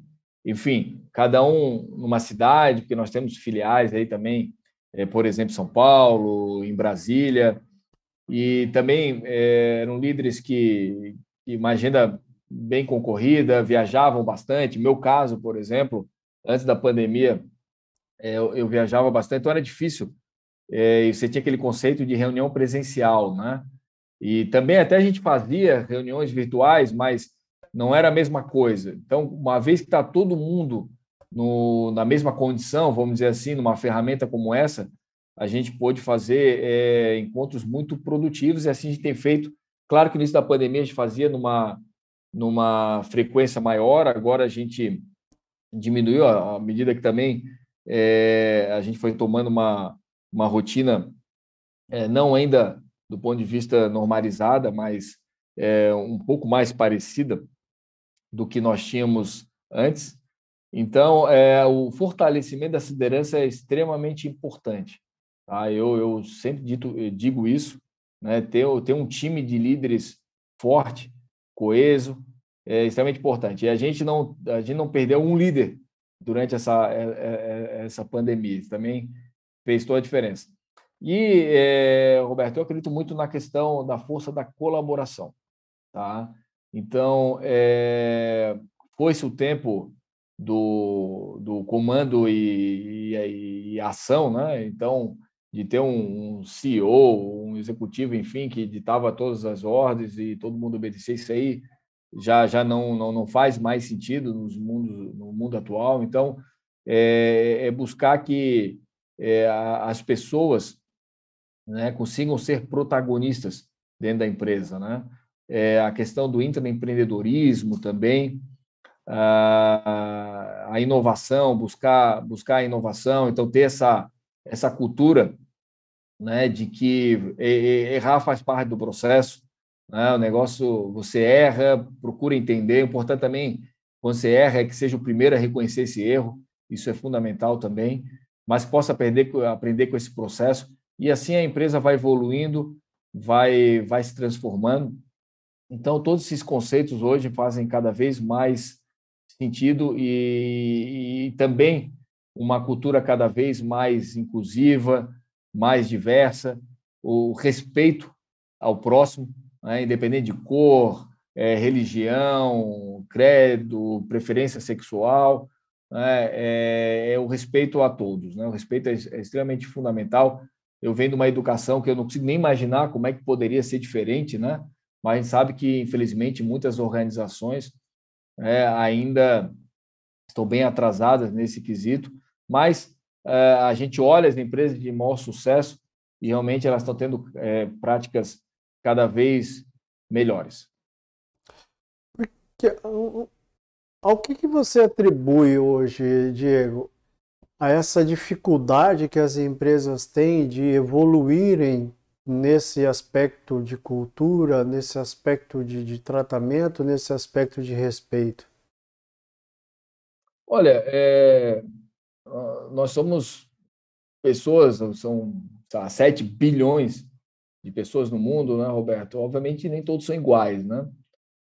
enfim, cada um numa cidade, porque nós temos filiais aí também, é, por exemplo, São Paulo, em Brasília, e também é, eram líderes que, que uma agenda bem concorrida, viajavam bastante. Meu caso, por exemplo, antes da pandemia, é, eu, eu, viajava bastante, então era difícil. É, você tinha aquele conceito de reunião presencial, né? E também até a gente fazia reuniões virtuais, mas não era a mesma coisa. Então, uma vez que está todo mundo no, na mesma condição, vamos dizer assim, numa ferramenta como essa, a gente pôde fazer é, encontros muito produtivos e assim a gente tem feito. Claro que no início da pandemia a gente fazia numa, numa frequência maior, agora a gente diminuiu à medida que também é, a gente foi tomando uma, uma rotina, é, não ainda do ponto de vista normalizada, mas é, um pouco mais parecida do que nós tínhamos antes. Então, o fortalecimento da liderança é extremamente importante. Tá? Eu, eu sempre dito, eu digo isso, né? ter, ter um time de líderes forte, coeso, é extremamente importante. E a gente não, a gente não perdeu um líder durante essa, é, é, essa pandemia. Isso também fez toda a diferença. E, é, Roberto, eu acredito muito na questão da força da colaboração. Tá? Então, é, foi-se o tempo do, do comando e, e, e, ação, né? Então, de ter um, um CEO, um executivo, enfim, que ditava todas as ordens e todo mundo obedecia, isso aí já, já não, não, não faz mais sentido nos mundos, no mundo atual. Então, é, é buscar que é, as pessoas né, consigam ser protagonistas dentro da empresa, né? é, a questão do intraempreendedorismo também, a, a inovação, buscar, buscar a inovação, então ter essa, essa cultura né, de que errar faz parte do processo, né, o negócio, você erra, procura entender, o importante também, quando você erra, é que seja o primeiro a reconhecer esse erro, isso é fundamental também, mas possa aprender, aprender com esse processo, e assim a empresa vai evoluindo, vai, vai se transformando, então, todos esses conceitos hoje fazem cada vez mais sentido e, e também uma cultura cada vez mais inclusiva, mais diversa, o respeito ao próximo, né, independente de cor, é, religião, credo, preferência sexual, né, é, é, o respeito a todos. Né, o respeito é, é extremamente fundamental. Eu venho de uma educação que eu não consigo nem imaginar como é que poderia ser diferente, né? mas a gente sabe que, infelizmente, muitas organizações é, ainda estão bem atrasadas nesse quesito, mas é, a gente olha as empresas de maior sucesso e realmente elas estão tendo é, práticas cada vez melhores. Ao que, que você atribui hoje, Diego, a essa dificuldade que as empresas têm de evoluírem nesse aspecto de cultura, nesse aspecto de, de tratamento, nesse aspecto de respeito? Olha, é, nós somos pessoas, são lá, 7 bilhões de pessoas no mundo, né, Roberto? Obviamente nem todos são iguais, né?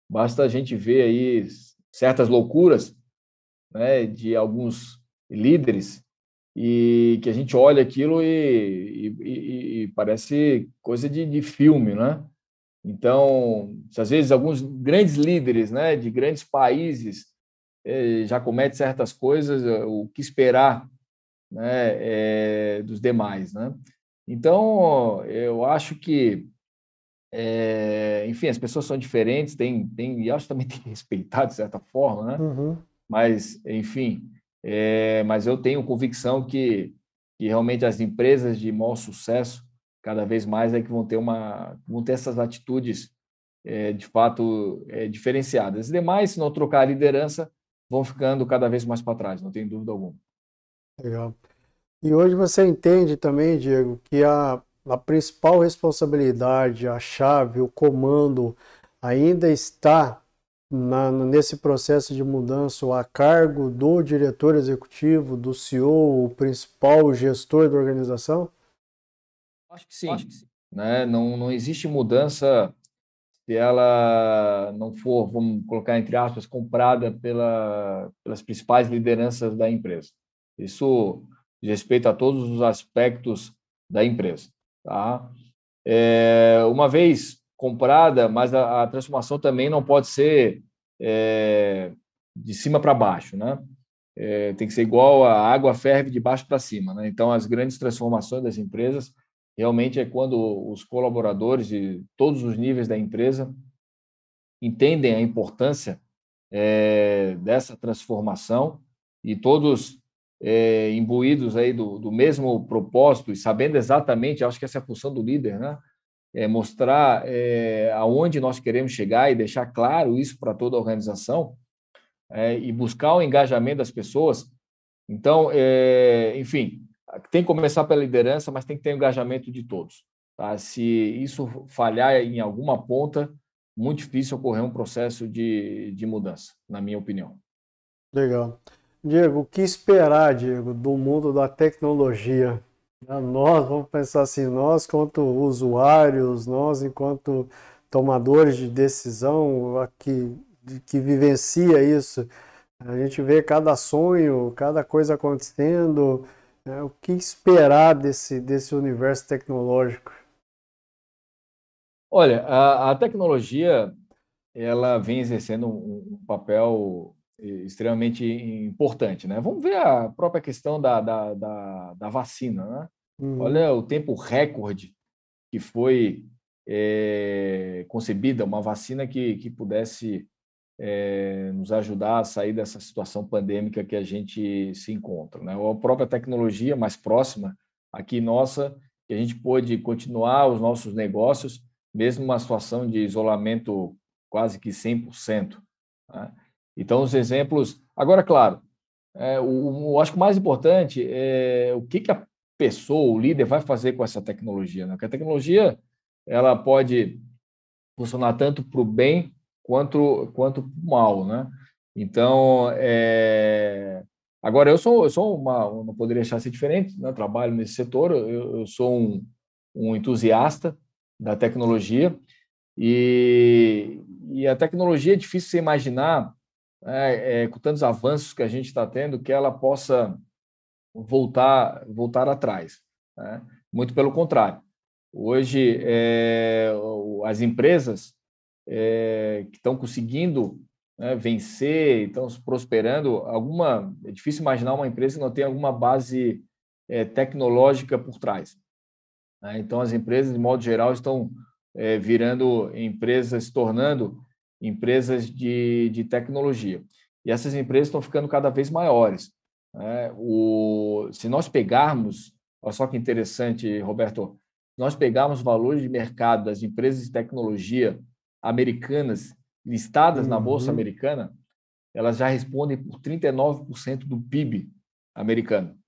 Basta a gente ver aí certas loucuras né, de alguns líderes e que a gente olha aquilo e, e, e parece coisa de, de, filme, né? Então, às vezes alguns grandes líderes, né, de grandes países já cometem certas coisas, eh, o que esperar, né, é, dos demais, né? Então, eu acho que, é, enfim, as pessoas são diferentes, tem, tem, e acho que também tem que respeitar de certa forma, né? Uhum. Mas, enfim, é, mas eu tenho convicção que, que realmente as empresas de maior sucesso, cada vez mais, é que vão ter, uma, vão ter essas atitudes é, de fato é, diferenciadas. As demais, se não trocar a liderança, vão ficando cada vez mais para trás, não tem dúvida alguma. Legal. E hoje você entende também, Diego, que a, a principal responsabilidade, a chave, o comando ainda está na, nesse processo de mudança a cargo do diretor executivo, do CEO, o principal gestor da organização? Acho que sim. Acho que sim. Né? Não, não existe mudança se ela não for, vamos colocar entre aspas, comprada pela, pelas principais lideranças da empresa. Isso diz respeito a todos os aspectos da empresa. Tá? É, uma vez comprada, mas a, a transformação também não pode ser é, de cima para baixo, né? É, tem que ser igual a água ferve de baixo para cima, né? Então, as grandes transformações das empresas realmente é quando os colaboradores de todos os níveis da empresa entendem a importância é, dessa transformação e todos é, imbuídos aí do, do mesmo propósito e sabendo exatamente, acho que essa é a função do líder, né? é, mostrar é, aonde nós queremos chegar e deixar claro isso para toda a organização é, e buscar o engajamento das pessoas. Então, enfim, tem que começar pela liderança, mas tem que ter engajamento de todos. Tá? Se isso falhar em alguma ponta, muito difícil ocorrer um processo de, de mudança, na minha opinião. Legal. Diego, o que esperar, Diego, do mundo da tecnologia nós, vamos pensar assim, nós quanto usuários, nós enquanto tomadores de decisão, que, que vivencia isso, a gente vê cada sonho, cada coisa acontecendo, né? o que esperar desse, desse universo tecnológico? Olha, a, a tecnologia ela vem exercendo um, um papel extremamente importante, né? Vamos ver a própria questão da, da, da, da vacina, né? Uhum. Olha o tempo recorde que foi é, concebida uma vacina que, que pudesse é, nos ajudar a sair dessa situação pandêmica que a gente se encontra, né? Ou a própria tecnologia mais próxima aqui nossa, que a gente pôde continuar os nossos negócios, mesmo numa situação de isolamento quase que 100%. Né? Então, os exemplos. Agora, claro, é, o, o, acho que o mais importante é o que, que a pessoa, o líder, vai fazer com essa tecnologia. Né? Porque a tecnologia ela pode funcionar tanto para o bem quanto quanto mal, né? Então, é... agora eu sou eu sou uma não poderia deixar ser diferente, né? Trabalho nesse setor, eu, eu sou um, um entusiasta da tecnologia e, e a tecnologia é difícil você imaginar é, é, com tantos avanços que a gente está tendo, que ela possa voltar, voltar atrás. Né? Muito pelo contrário. Hoje, é, as empresas é, que estão conseguindo né, vencer, estão prosperando, alguma é difícil imaginar uma empresa que não tem alguma base é, tecnológica por trás. Né? Então, as empresas, de modo geral, estão é, virando empresas, se tornando empresas de, de tecnologia. e essas empresas estão ficando cada vez maiores. Né? O, se nós pegarmos, olha só que interessante, Roberto, se nós pegarmos valores de mercado das empresas de tecnologia americanas listadas uhum. na Bolsa uhum. Americana, elas já respondem por 39% do PIB americano.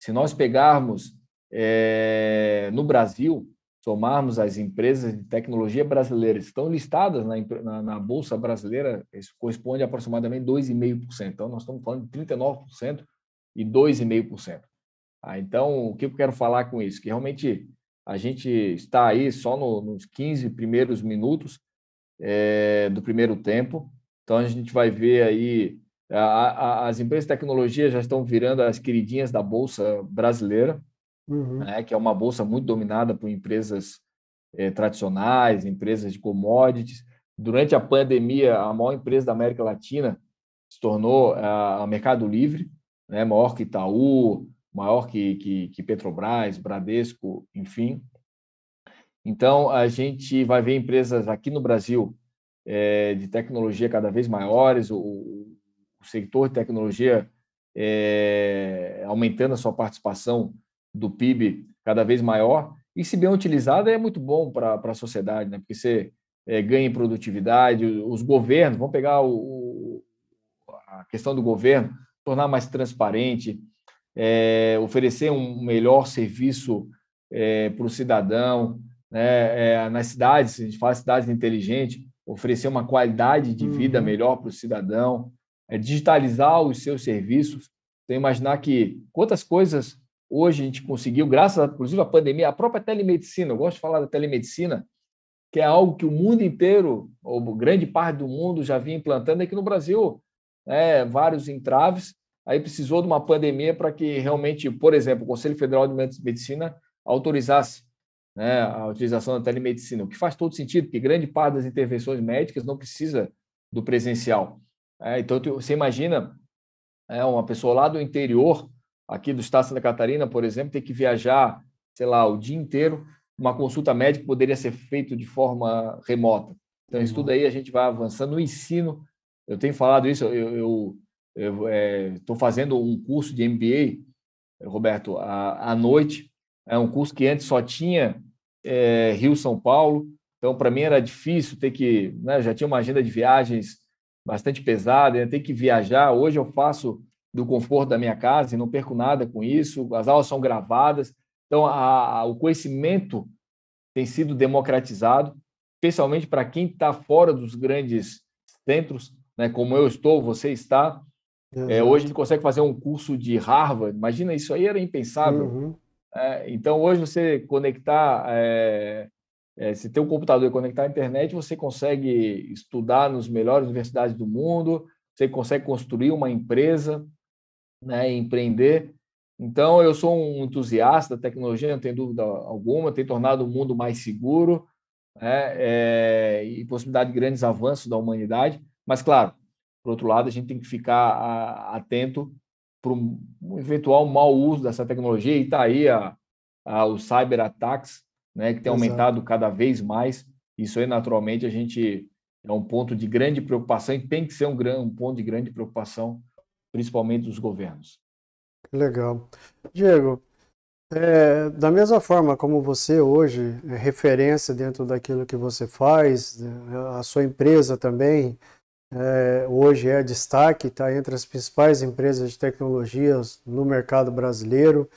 Se nós pegarmos é, no Brasil, somarmos as empresas de tecnologia brasileiras que estão listadas na, na, na Bolsa Brasileira, isso corresponde a aproximadamente 2,5%. Então, nós estamos falando de 39% e 2,5%. Ah, então, o que eu quero falar com isso? Que realmente a gente está aí só no, nos 15 primeiros minutos é, do primeiro tempo. Então, a gente vai ver aí, a, a, as empresas de tecnologia já estão virando as queridinhas da Bolsa Brasileira uhum. né, que é uma bolsa muito dominada por empresas eh, tradicionais, empresas de commodities. Durante a pandemia, a maior empresa da América Latina se tornou a, a Mercado Livre, né, maior que Itaú, maior que, que, que Petrobras, Bradesco, enfim. Então, a gente vai ver empresas aqui no Brasil é, de tecnologia cada vez maiores, o, o setor de tecnologia é, aumentando a sua participação do PIB cada vez maior, e se bem utilizada é muito bom para a sociedade, né? porque você é, ganha em produtividade, os governos, vamos pegar o, a questão do governo, tornar mais transparente, é, oferecer um melhor serviço é, para o cidadão, né? É, nas cidades, a gente fala cidades inteligentes, oferecer uma qualidade de vida uhum. melhor para o cidadão, é, digitalizar os seus serviços. Então, imaginar que quantas coisas Hoje a gente conseguiu, graças, inclusive, à pandemia, a própria telemedicina. Eu gosto de falar da telemedicina, que é algo que o mundo inteiro, ou grande parte do mundo, já vinha implantando. Aqui no Brasil, né, vários entraves. Aí precisou de uma pandemia para que realmente, por exemplo, o Conselho Federal de Medicina autorizasse né, a utilização da telemedicina, o que faz todo sentido, porque grande parte das intervenções médicas não precisa do presencial. É, então, você imagina é, uma pessoa lá do interior aqui do estado de Santa Catarina, por exemplo, ter que viajar, sei lá, o dia inteiro, uma consulta médica poderia ser feita de forma remota. Então, isso tudo aí a gente vai avançando no ensino. Eu tenho falado isso, eu estou é, fazendo um curso de MBA, Roberto, à, à noite. É um curso que antes só tinha é, Rio-São Paulo. Então, para mim era difícil ter que... Né, já tinha uma agenda de viagens bastante pesada, ia ter que viajar. Hoje eu faço do conforto da minha casa e não perco nada com isso. As aulas são gravadas. Então, a, a, o conhecimento tem sido democratizado, especialmente para quem está fora dos grandes centros, né, como eu estou, você está. É, hoje a gente consegue fazer um curso de Harvard. Imagina, isso aí era impensável. Uhum. É, então, hoje você conectar, é, é, se ter um computador e conectar à internet, você consegue estudar nas melhores universidades do mundo, você consegue construir uma empresa, né, empreender. Então, eu sou um entusiasta da tecnologia, não tenho dúvida alguma, tem tornado o mundo mais seguro né, é, e possibilidade de grandes avanços da humanidade. Mas, claro, por outro lado, a gente tem que ficar atento para um, um eventual mau uso dessa tecnologia. E está aí a, a, os cyberataques, né, que tem Exato. aumentado cada vez mais. Isso aí, naturalmente, a gente é um ponto de grande preocupação e tem que ser um, um ponto de grande preocupação principalmente dos governos. Legal. Diego, é, da mesma forma como você hoje é referência dentro daquilo que você faz, a sua empresa também é, hoje é destaque, está entre as principais empresas de tecnologias no mercado brasileiro.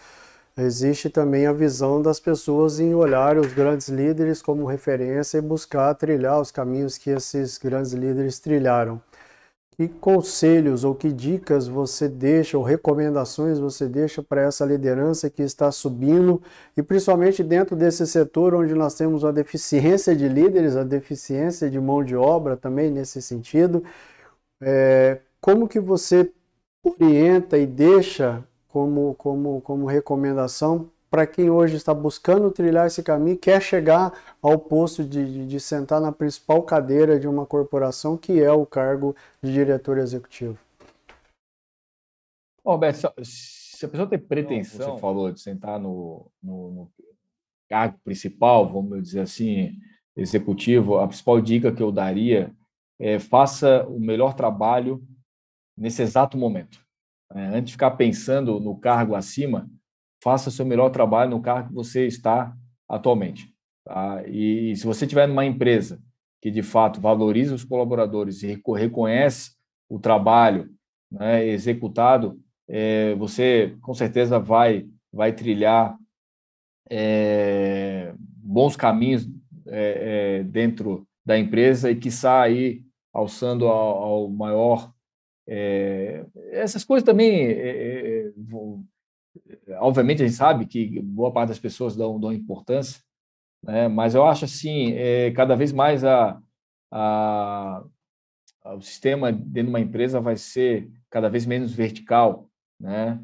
Existe também a visão das pessoas em olhar os grandes líderes como referência e buscar trilhar os caminhos que esses grandes líderes trilharam. Que conselhos ou que dicas você deixa ou recomendações você deixa para essa liderança que está subindo e principalmente dentro desse setor onde nós temos a deficiência de líderes, a deficiência de mão de obra também nesse sentido. É, como que você orienta e deixa como, como, como recomendação para quem hoje está buscando trilhar esse caminho, quer chegar ao posto de, de, de, sentar na principal cadeira de uma corporação, que é o cargo de diretor executivo? Roberto, se a pessoa tem pretensão, você falou, de sentar no, no, no cargo principal, vamos dizer assim, executivo, a principal dica que eu daria é faça o melhor trabalho nesse exato momento. É, antes de ficar pensando no cargo acima, faça seu melhor trabalho no cargo que você está atualmente. Tá? E, se você estiver numa empresa que de fato valoriza os colaboradores e reconhece o trabalho né, executado, é, você com certeza vai vai trilhar é, bons caminhos é, é dentro da empresa e que aí alçando ao, ao maior é, essas coisas também é, obviamente a gente sabe que boa parte das pessoas dão, dão importância né? mas eu acho assim cada vez mais a, a o sistema dentro de uma empresa vai ser cada vez menos vertical, né?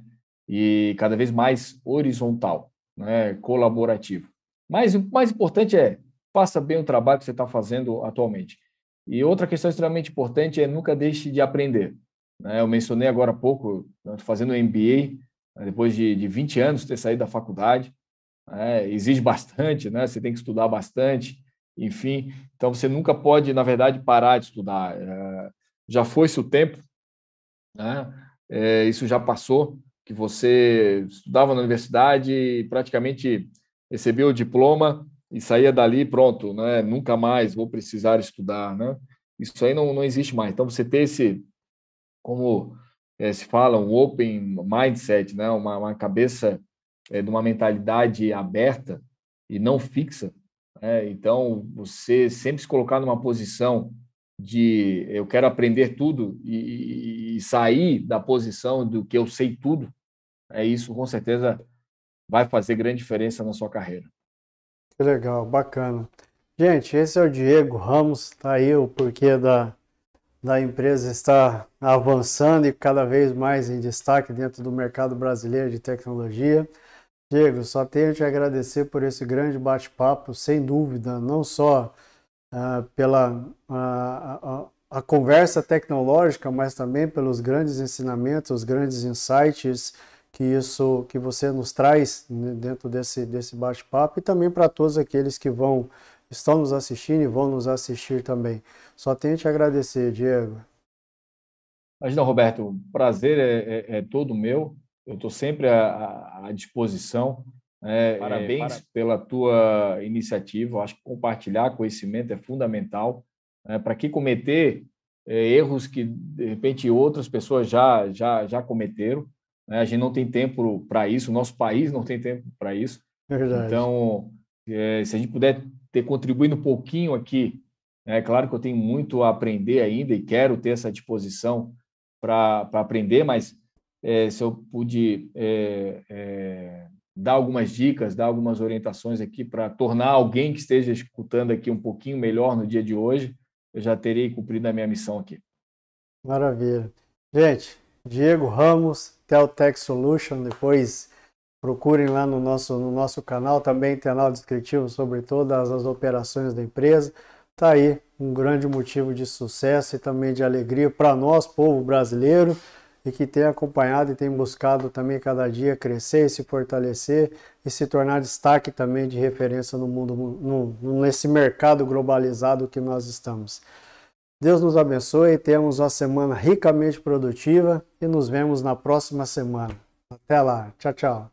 E cada vez mais horizontal, né? Colaborativo. Mas o mais importante é faça bem o trabalho que você está fazendo atualmente. E outra questão extremamente importante é nunca deixe de aprender. Né? Eu mencionei agora há pouco, fazendo MBA, né? depois de, de 20 anos ter saído da faculdade. Né? Exige bastante, né? você tem que estudar bastante, enfim. Então, você nunca pode, na verdade, parar de estudar. É, já foi-se o tempo, né? É, isso já passou, que você estudava na universidade praticamente recebeu o diploma e saía dali pronto, né? nunca mais vou precisar estudar. Né? Isso aí não, não existe mais. Então, você ter esse, como é, se fala, um open mindset, né? uma, uma cabeça é, de uma mentalidade aberta e não fixa, é, então, você sempre se colocar numa posição de eu quero aprender tudo e, e, sair da posição do que eu sei tudo, é isso com certeza vai fazer grande diferença na sua carreira. Que legal, bacana. Gente, esse é o Diego Ramos, tá aí o porquê da, da empresa estar avançando e cada vez mais em destaque dentro do mercado brasileiro de tecnologia. Diego, só tenho te agradecer por esse grande bate-papo, sem dúvida, não só uh, pela uh, a, a, conversa tecnológica, mas também pelos grandes ensinamentos, os grandes insights que isso que você nos traz né, dentro desse, desse bate-papo e também para todos aqueles que vão estão nos assistindo e vão nos assistir também. Só tenho te agradecer, Diego. Imagina, Roberto, o prazer é, é, é todo meu eu estou sempre à, à disposição. Né? Parabéns para... pela tua iniciativa. Eu acho que compartilhar conhecimento é fundamental. Né? Para que cometer é, erros que, de repente, outras pessoas já, já, já cometeram. Né? A gente não tem tempo para isso, o nosso país não tem tempo para isso. Verdade. Então, é, se a gente puder ter contribuído um pouquinho aqui, é claro que eu tenho muito a aprender ainda e quero ter essa disposição para aprender, mas é, se eu pude é, é, dar algumas dicas, dar algumas orientações aqui para tornar alguém que esteja escutando aqui um pouquinho melhor no dia de hoje, eu já terei cumprido a minha missão aqui. Maravilha. Gente, Diego Ramos, Teltech Solution, depois procurem lá no nosso, no nosso canal, também tem canal descritivo sobre todas as operações da empresa. Está aí um grande motivo de sucesso e também de alegria para nós, povo brasileiro e que tem acompanhado e tem buscado também cada dia crescer se fortalecer e se tornar destaque também de referência no mundo, no, nesse mercado globalizado que nós estamos. Deus nos abençoe, temos uma semana ricamente produtiva e nos vemos na próxima semana. Até lá, tchau, tchau.